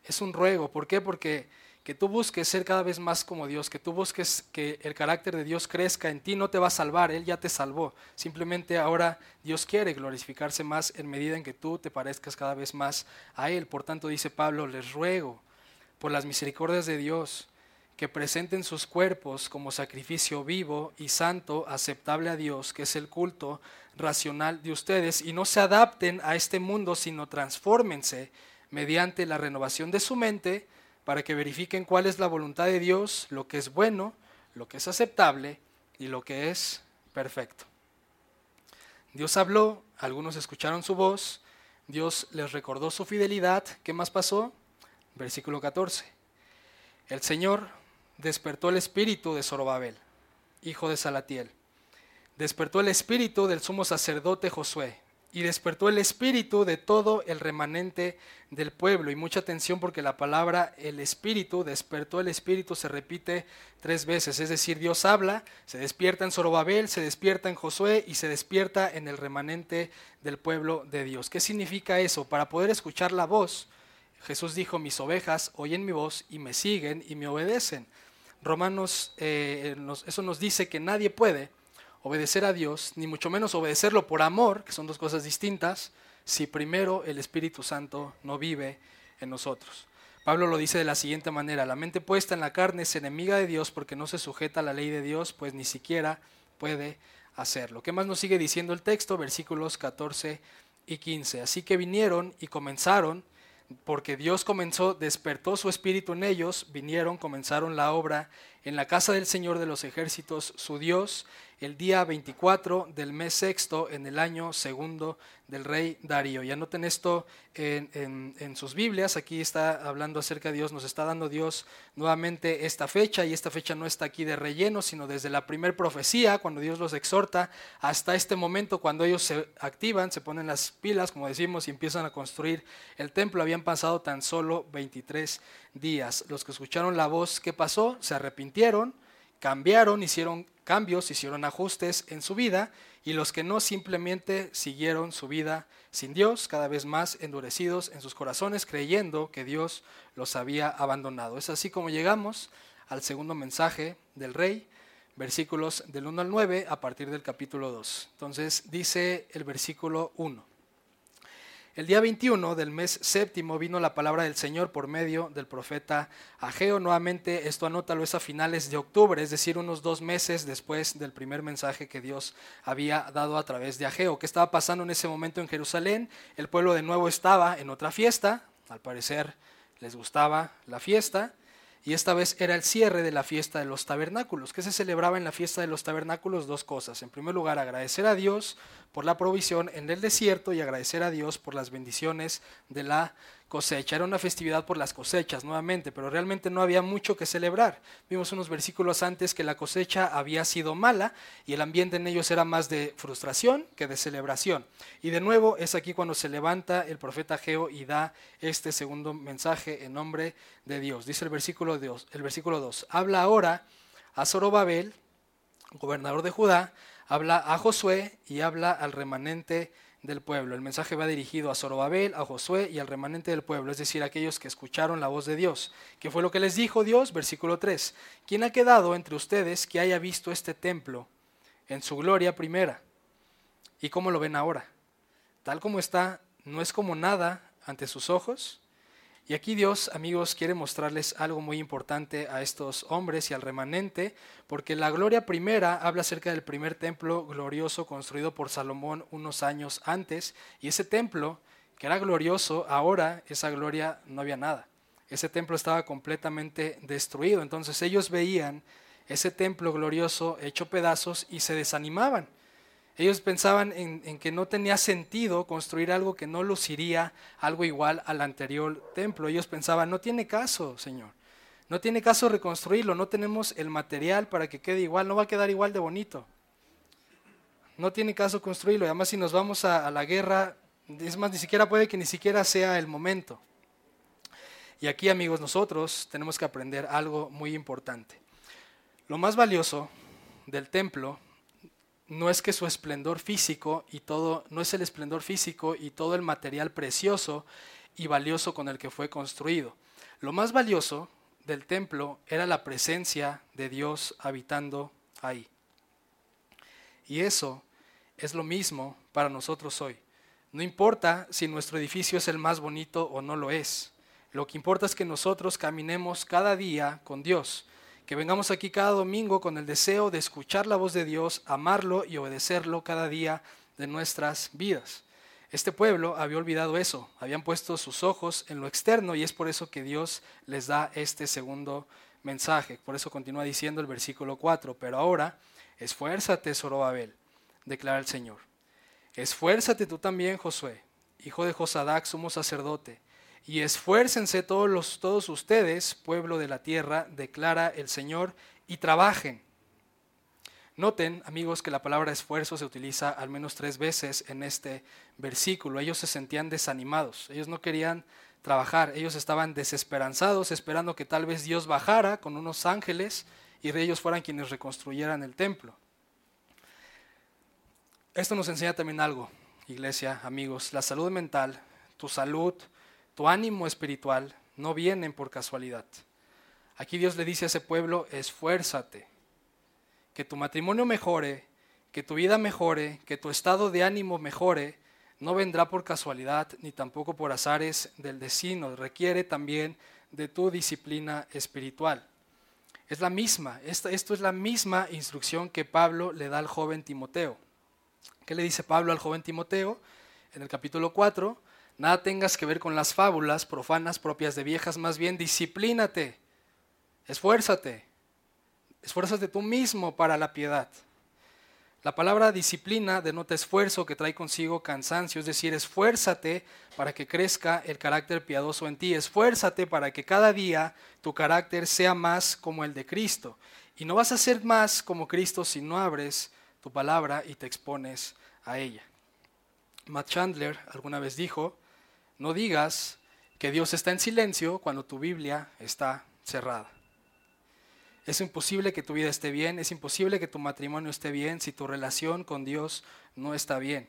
es un ruego, ¿por qué? Porque que tú busques ser cada vez más como Dios, que tú busques que el carácter de Dios crezca en ti, no te va a salvar, Él ya te salvó. Simplemente ahora Dios quiere glorificarse más en medida en que tú te parezcas cada vez más a Él. Por tanto, dice Pablo, les ruego por las misericordias de Dios, que presenten sus cuerpos como sacrificio vivo y santo, aceptable a Dios, que es el culto racional de ustedes, y no se adapten a este mundo, sino transfórmense mediante la renovación de su mente, para que verifiquen cuál es la voluntad de Dios, lo que es bueno, lo que es aceptable y lo que es perfecto. Dios habló, algunos escucharon su voz, Dios les recordó su fidelidad. ¿Qué más pasó? Versículo 14. El Señor despertó el espíritu de Zorobabel, hijo de Salatiel. Despertó el espíritu del sumo sacerdote Josué, y despertó el espíritu de todo el remanente del pueblo. Y mucha atención porque la palabra el espíritu, despertó el espíritu, se repite tres veces. Es decir, Dios habla, se despierta en Zorobabel, se despierta en Josué y se despierta en el remanente del pueblo de Dios. ¿Qué significa eso? Para poder escuchar la voz Jesús dijo, mis ovejas oyen mi voz y me siguen y me obedecen. Romanos, eh, eso nos dice que nadie puede obedecer a Dios, ni mucho menos obedecerlo por amor, que son dos cosas distintas, si primero el Espíritu Santo no vive en nosotros. Pablo lo dice de la siguiente manera, la mente puesta en la carne es enemiga de Dios porque no se sujeta a la ley de Dios, pues ni siquiera puede hacerlo. ¿Qué más nos sigue diciendo el texto? Versículos 14 y 15. Así que vinieron y comenzaron porque Dios comenzó, despertó su espíritu en ellos, vinieron, comenzaron la obra en la casa del Señor de los ejércitos, su Dios, el día 24 del mes sexto en el año segundo del rey Darío. Y anoten esto en, en, sus Biblias, aquí está hablando acerca de Dios, nos está dando Dios nuevamente esta fecha y esta fecha no está aquí de relleno, sino desde la primer profecía, cuando Dios los exhorta, hasta este momento cuando ellos se activan, se ponen las pilas, como decimos, y empiezan a construir el templo. Habían pasado tan solo 23 días. Los que escucharon la voz, ¿qué pasó? Se arrepintieron cambiaron, hicieron cambios, hicieron ajustes en su vida y los que no simplemente siguieron su vida sin Dios, cada vez más endurecidos en sus corazones, creyendo que Dios los había abandonado. Es así como llegamos al segundo mensaje del rey, versículos del 1 al 9 a partir del capítulo 2. Entonces dice el versículo 1. El día 21 del mes séptimo vino la palabra del Señor por medio del profeta Ageo. Nuevamente, esto anótalo es a finales de octubre, es decir, unos dos meses después del primer mensaje que Dios había dado a través de Ageo. ¿Qué estaba pasando en ese momento en Jerusalén? El pueblo de nuevo estaba en otra fiesta, al parecer les gustaba la fiesta, y esta vez era el cierre de la fiesta de los tabernáculos. ¿Qué se celebraba en la fiesta de los tabernáculos? Dos cosas. En primer lugar, agradecer a Dios por la provisión en el desierto y agradecer a Dios por las bendiciones de la Era una festividad por las cosechas nuevamente, pero realmente no había mucho que celebrar. Vimos unos versículos antes que la cosecha había sido mala y el ambiente en ellos era más de frustración que de celebración. Y de nuevo es aquí cuando se levanta el profeta Geo y da este segundo mensaje en nombre de Dios. Dice el versículo 2, el versículo 2 habla ahora a Zorobabel, gobernador de Judá, habla a Josué y habla al remanente del pueblo. El mensaje va dirigido a Zorobabel, a Josué y al remanente del pueblo, es decir, aquellos que escucharon la voz de Dios. ¿Qué fue lo que les dijo Dios? Versículo 3. ¿Quién ha quedado entre ustedes que haya visto este templo en su gloria primera? ¿Y cómo lo ven ahora? Tal como está, no es como nada ante sus ojos. Y aquí Dios, amigos, quiere mostrarles algo muy importante a estos hombres y al remanente, porque la gloria primera habla acerca del primer templo glorioso construido por Salomón unos años antes, y ese templo, que era glorioso, ahora esa gloria no había nada. Ese templo estaba completamente destruido, entonces ellos veían ese templo glorioso hecho pedazos y se desanimaban. Ellos pensaban en, que no tenía sentido construir algo que no luciría algo igual al anterior templo. Ellos pensaban, no tiene caso, Señor. No tiene caso reconstruirlo, no tenemos el material para que quede igual, no va a quedar igual de bonito. No tiene caso construirlo. Además, si nos vamos a, a la guerra, es más, ni siquiera puede que ni siquiera sea el momento. Y aquí, amigos, nosotros tenemos que aprender algo muy importante. Lo más valioso del templo no es que su esplendor físico y todo, no es el esplendor físico y todo el material precioso y valioso con el que fue construido. Lo más valioso del templo era la presencia de Dios habitando ahí. Y eso es lo mismo para nosotros hoy. No importa si nuestro edificio es el más bonito o no lo es. Lo que importa es que nosotros caminemos cada día con Dios que vengamos aquí cada domingo con el deseo de escuchar la voz de Dios, amarlo y obedecerlo cada día de nuestras vidas. Este pueblo había olvidado eso, habían puesto sus ojos en lo externo y es por eso que Dios les da este segundo mensaje. Por eso continúa diciendo el versículo 4, pero ahora esfuérzate, Zorobabel, declara el Señor. Esfuérzate tú también, Josué, hijo de Josadac, sumo sacerdote y esfuércense todos, todos ustedes, pueblo de la tierra, declara el Señor, y trabajen. Noten, amigos, que la palabra esfuerzo se utiliza al menos tres veces en este versículo. Ellos se sentían desanimados, ellos no querían trabajar, ellos estaban desesperanzados, esperando que tal vez Dios bajara con unos ángeles y de ellos fueran quienes reconstruyeran el templo. Esto nos enseña también algo, iglesia, amigos, la salud mental, tu salud tu ánimo espiritual no vienen por casualidad. Aquí Dios le dice a ese pueblo, esfuérzate, que tu matrimonio mejore, que tu vida mejore, que tu estado de ánimo mejore, no vendrá por casualidad ni tampoco por azares del destino, requiere también de tu disciplina espiritual. Es la misma, esto, esto es la misma instrucción que Pablo le da al joven Timoteo. ¿Qué le dice Pablo al joven Timoteo? En el capítulo 4, Nada tengas que ver con las fábulas profanas propias de viejas, más bien disciplínate, esfuérzate, esfuérzate tú mismo para la piedad. La palabra disciplina denota esfuerzo que trae consigo cansancio, es decir, esfuérzate para que crezca el carácter piadoso en ti, esfuérzate para que cada día tu carácter sea más como el de Cristo. Y no vas a ser más como Cristo si no abres tu palabra y te expones a ella. Matt Chandler alguna vez dijo, no digas que Dios está en silencio cuando tu Biblia está cerrada. Es imposible que tu vida esté bien, es imposible que tu matrimonio esté bien si tu relación con Dios no está bien.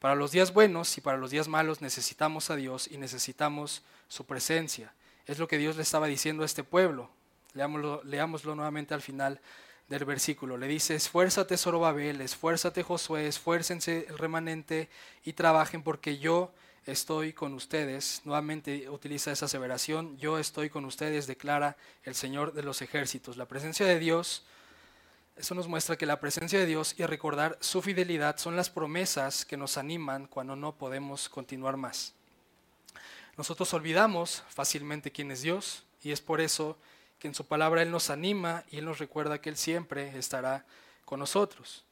Para los días buenos y para los días malos necesitamos a Dios y necesitamos su presencia. Es lo que Dios le estaba diciendo a este pueblo. Leámoslo, nuevamente al final del versículo. Le dice, esfuérzate Zorobabel, esfuérzate Josué, esfuércense el remanente y trabajen porque yo estoy con ustedes. Nuevamente utiliza esa aseveración, yo estoy con ustedes, declara el Señor de los ejércitos. La presencia de Dios, eso nos muestra que la presencia de Dios y recordar su fidelidad son las promesas que nos animan cuando no podemos continuar más. Nosotros olvidamos fácilmente quién es Dios y es por eso que en su palabra Él nos anima y Él nos recuerda que Él siempre estará con nosotros.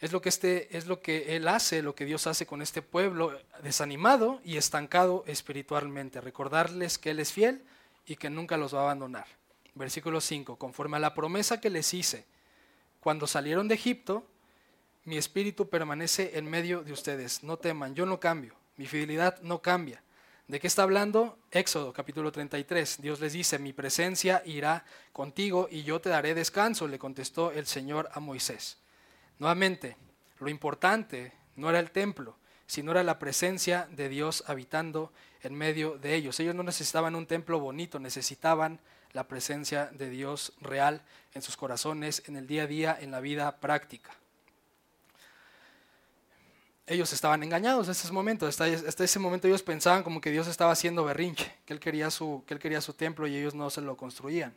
Es lo que, este, es lo que Él hace, lo que Dios hace con este pueblo desanimado y estancado espiritualmente. Recordarles que Él es fiel y que nunca los va a abandonar. Versículo 5. Conforme a la promesa que les hice, cuando salieron de Egipto, mi espíritu permanece en medio de ustedes. No teman, yo no cambio. Mi fidelidad no cambia. ¿De qué está hablando? Éxodo capítulo 33. Dios les dice, mi presencia irá contigo y yo te daré descanso, le contestó el Señor a Moisés. Nuevamente, lo importante no era el templo, sino era la presencia de Dios habitando en medio de ellos. Ellos no necesitaban un templo bonito, necesitaban la presencia de Dios real en sus corazones, en el día a día, en la vida práctica. Ellos estaban engañados en ese momento, hasta, ese momento ellos pensaban como que Dios estaba haciendo berrinche, que él, quería su, que él quería su templo y ellos no se lo construían.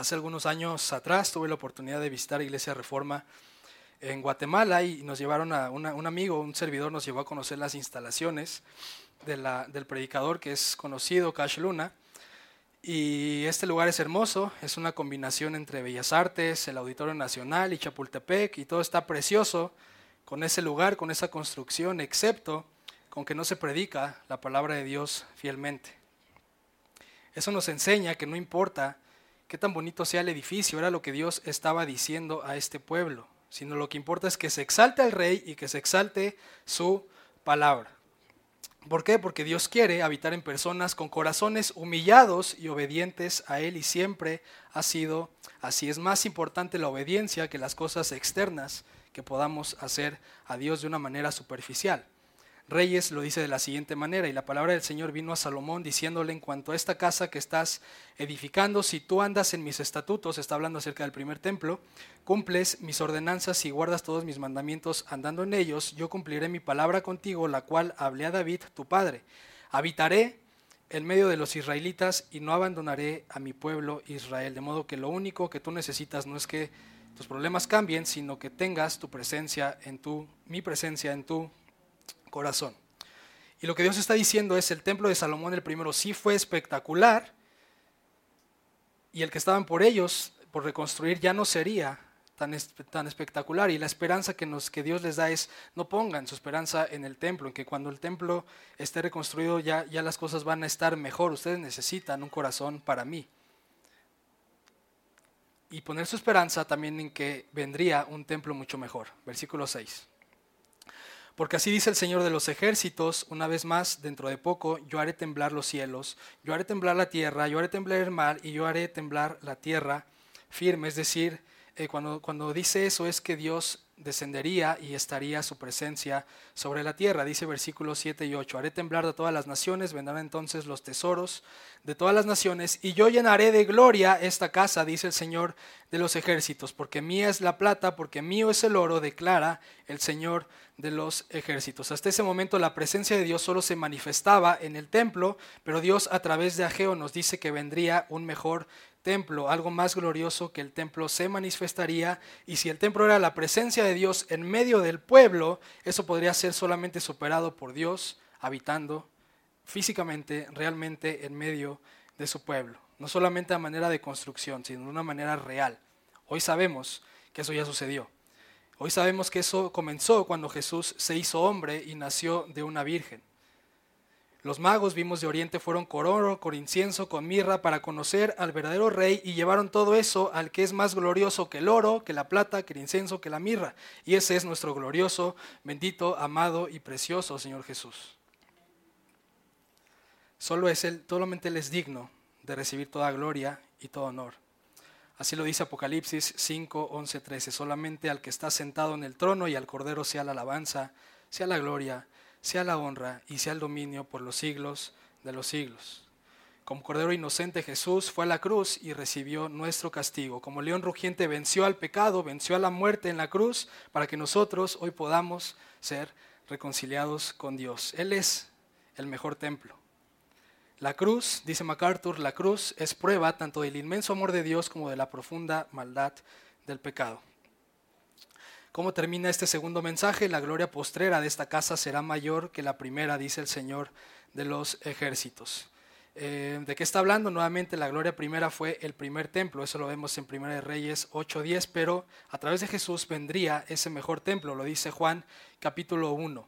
Hace algunos años atrás tuve la oportunidad de visitar Iglesia Reforma en Guatemala y nos llevaron a un amigo, un servidor nos llevó a conocer las instalaciones del predicador que es conocido, Cash Luna. Y este lugar es hermoso, es una combinación entre Bellas Artes, el Auditorio Nacional y Chapultepec, y todo está precioso con ese lugar, con esa construcción, excepto con que no se predica la palabra de Dios fielmente. Eso nos enseña que no importa qué tan bonito sea el edificio, era lo que Dios estaba diciendo a este pueblo, sino lo que importa es que se exalte al rey y que se exalte su palabra. ¿Por qué? Porque Dios quiere habitar en personas con corazones humillados y obedientes a Él y siempre ha sido así. Es más importante la obediencia que las cosas externas que podamos hacer a Dios de una manera superficial. Reyes lo dice de la siguiente manera, y la palabra del Señor vino a Salomón diciéndole en cuanto a esta casa que estás edificando, si tú andas en mis estatutos, está hablando acerca del primer templo, cumples mis ordenanzas y guardas todos mis mandamientos andando en ellos, yo cumpliré mi palabra contigo, la cual hablé a David, tu padre. Habitaré en medio de los israelitas y no abandonaré a mi pueblo Israel. De modo que lo único que tú necesitas no es que tus problemas cambien, sino que tengas tu presencia en tu, mi presencia en tu corazón. Y lo que Dios está diciendo es, el templo de Salomón el primero sí fue espectacular, y el que estaban por ellos, por reconstruir, ya no sería tan, tan espectacular. Y la esperanza que, nos, que Dios les da es, no pongan su esperanza en el templo, en que cuando el templo esté reconstruido ya, ya las cosas van a estar mejor. Ustedes necesitan un corazón para mí. Y poner su esperanza también en que vendría un templo mucho mejor. Versículo 6. Porque así dice el Señor de los ejércitos, una vez más, dentro de poco, yo haré temblar los cielos, yo haré temblar la tierra, yo haré temblar el mar y yo haré temblar la tierra firme. Es decir, eh, cuando, cuando dice eso es que Dios descendería y estaría su presencia sobre la tierra. Dice versículos 7 y 8, haré temblar de todas las naciones, vendrán entonces los tesoros de todas las naciones, y yo llenaré de gloria esta casa, dice el Señor de los ejércitos, porque mía es la plata, porque mío es el oro, declara el Señor de los ejércitos. Hasta ese momento la presencia de Dios solo se manifestaba en el templo, pero Dios a través de Ageo nos dice que vendría un mejor templo, algo más glorioso que el templo se manifestaría y si el templo era la presencia de Dios en medio del pueblo, eso podría ser solamente superado por Dios habitando físicamente, realmente en medio de su pueblo, no solamente a manera de construcción, sino de una manera real. Hoy sabemos que eso ya sucedió. Hoy sabemos que eso comenzó cuando Jesús se hizo hombre y nació de una virgen. Los magos, vimos de Oriente, fueron con oro, con incienso, con mirra, para conocer al verdadero rey y llevaron todo eso al que es más glorioso que el oro, que la plata, que el incienso, que la mirra. Y ese es nuestro glorioso, bendito, amado y precioso Señor Jesús. Solo es Él, solamente Él es digno de recibir toda gloria y todo honor. Así lo dice Apocalipsis 5, 11, 13. Solamente al que está sentado en el trono y al Cordero sea la alabanza, sea la gloria, sea la honra y sea el dominio por los siglos de los siglos. Como Cordero inocente Jesús fue a la cruz y recibió nuestro castigo. Como león rugiente venció al pecado, venció a la muerte en la cruz, para que nosotros hoy podamos ser reconciliados con Dios. Él es el mejor templo. La cruz, dice MacArthur, la cruz es prueba tanto del inmenso amor de Dios como de la profunda maldad del pecado. ¿Cómo termina este segundo mensaje? La gloria postrera de esta casa será mayor que la primera, dice el Señor de los ejércitos. Eh, ¿De qué está hablando? Nuevamente la gloria primera fue el primer templo, eso lo vemos en 1 Reyes 8:10, pero a través de Jesús vendría ese mejor templo, lo dice Juan capítulo 1.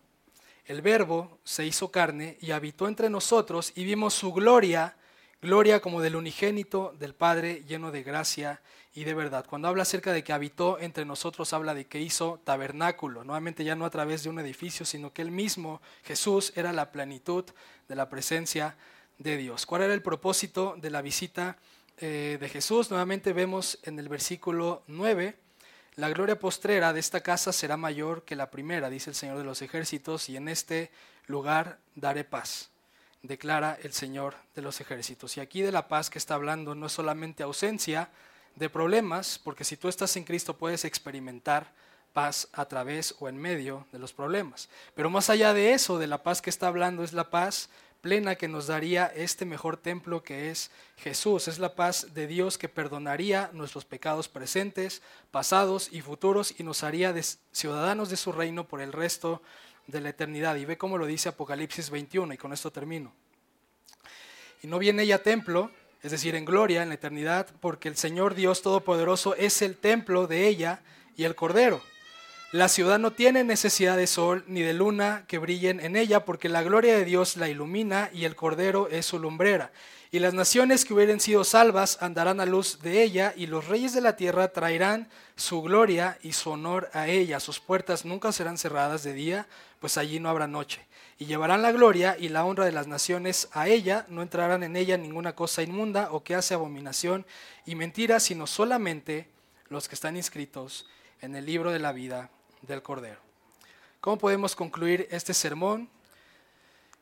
El verbo se hizo carne y habitó entre nosotros y vimos su gloria, gloria como del unigénito del Padre, lleno de gracia y de verdad. Cuando habla acerca de que habitó entre nosotros, habla de que hizo tabernáculo, nuevamente ya no a través de un edificio, sino que él mismo, Jesús, era la plenitud de la presencia de Dios. ¿Cuál era el propósito de la visita eh, de Jesús? Nuevamente vemos en el versículo 9, la gloria postrera de esta casa será mayor que la primera, dice el Señor de los ejércitos, y en este lugar daré paz, declara el Señor de los ejércitos. Y aquí de la paz que está hablando no es solamente ausencia de problemas, porque si tú estás en Cristo puedes experimentar paz a través o en medio de los problemas. Pero más allá de eso, de la paz que está hablando, es la paz plena que nos daría este mejor templo que es Jesús. Es la paz de Dios que perdonaría nuestros pecados presentes, pasados y futuros y nos haría ciudadanos de su reino por el resto de la eternidad. Y ve cómo lo dice Apocalipsis 21 y con esto termino. Y no viene ella templo, es decir, en gloria, en la eternidad, porque el Señor Dios Todopoderoso es el templo de ella y el Cordero. La ciudad no tiene necesidad de sol ni de luna que brillen en ella, porque la gloria de Dios la ilumina y el Cordero es su lumbrera. Y las naciones que hubieran sido salvas andarán a luz de ella, y los reyes de la tierra traerán su gloria y su honor a ella. Sus puertas nunca serán cerradas de día, pues allí no habrá noche. Y llevarán la gloria y la honra de las naciones a ella, no entrarán en ella ninguna cosa inmunda o que hace abominación y mentira, sino solamente los que están inscritos en el libro de la vida del Cordero. ¿Cómo podemos concluir este sermón?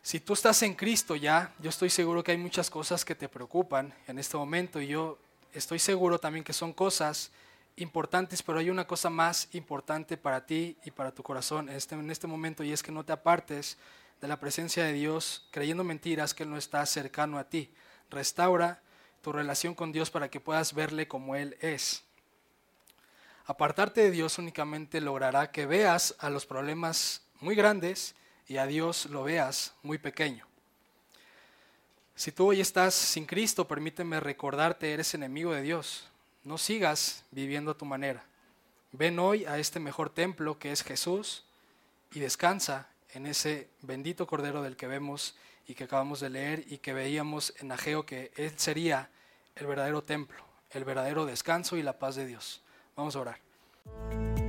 Si tú estás en Cristo ya, yo estoy seguro que hay muchas cosas que te preocupan en este momento y yo estoy seguro también que son cosas importantes, pero hay una cosa más importante para ti y para tu corazón en este, en este momento y es que no te apartes de la presencia de Dios creyendo mentiras que Él no está cercano a ti. Restaura tu relación con Dios para que puedas verle como Él es. Apartarte de Dios únicamente logrará que veas a los problemas muy grandes y a Dios lo veas muy pequeño. Si tú hoy estás sin Cristo, permíteme recordarte, eres enemigo de Dios. No sigas viviendo a tu manera. Ven hoy a este mejor templo que es Jesús y descansa en ese bendito Cordero del que vemos y que acabamos de leer y que veíamos en Ageo que Él sería el verdadero templo, el verdadero descanso y la paz de Dios. Vamos a orar.